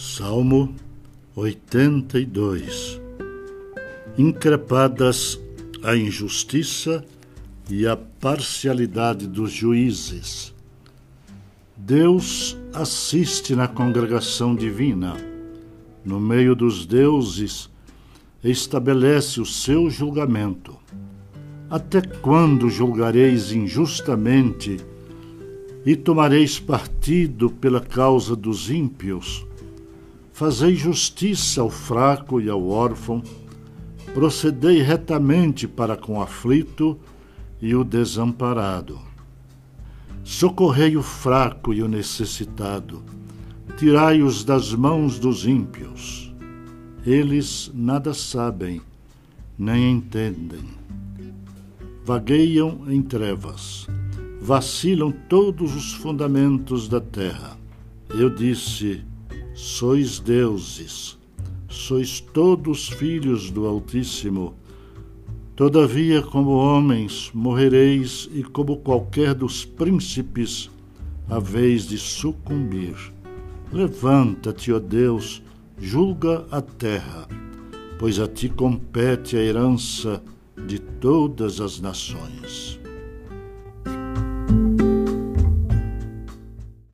Salmo 82 Increpadas a injustiça e a parcialidade dos juízes. Deus assiste na congregação divina. No meio dos deuses, estabelece o seu julgamento. Até quando julgareis injustamente e tomareis partido pela causa dos ímpios? Fazei justiça ao fraco e ao órfão, procedei retamente para com o aflito e o desamparado. Socorrei o fraco e o necessitado, tirai-os das mãos dos ímpios. Eles nada sabem, nem entendem. Vagueiam em trevas, vacilam todos os fundamentos da terra. Eu disse: sois deuses, sois todos filhos do Altíssimo. Todavia, como homens, morrereis, e como qualquer dos príncipes, haveis de sucumbir. Levanta-te, ó Deus, julga a terra, pois a ti compete a herança de todas as nações.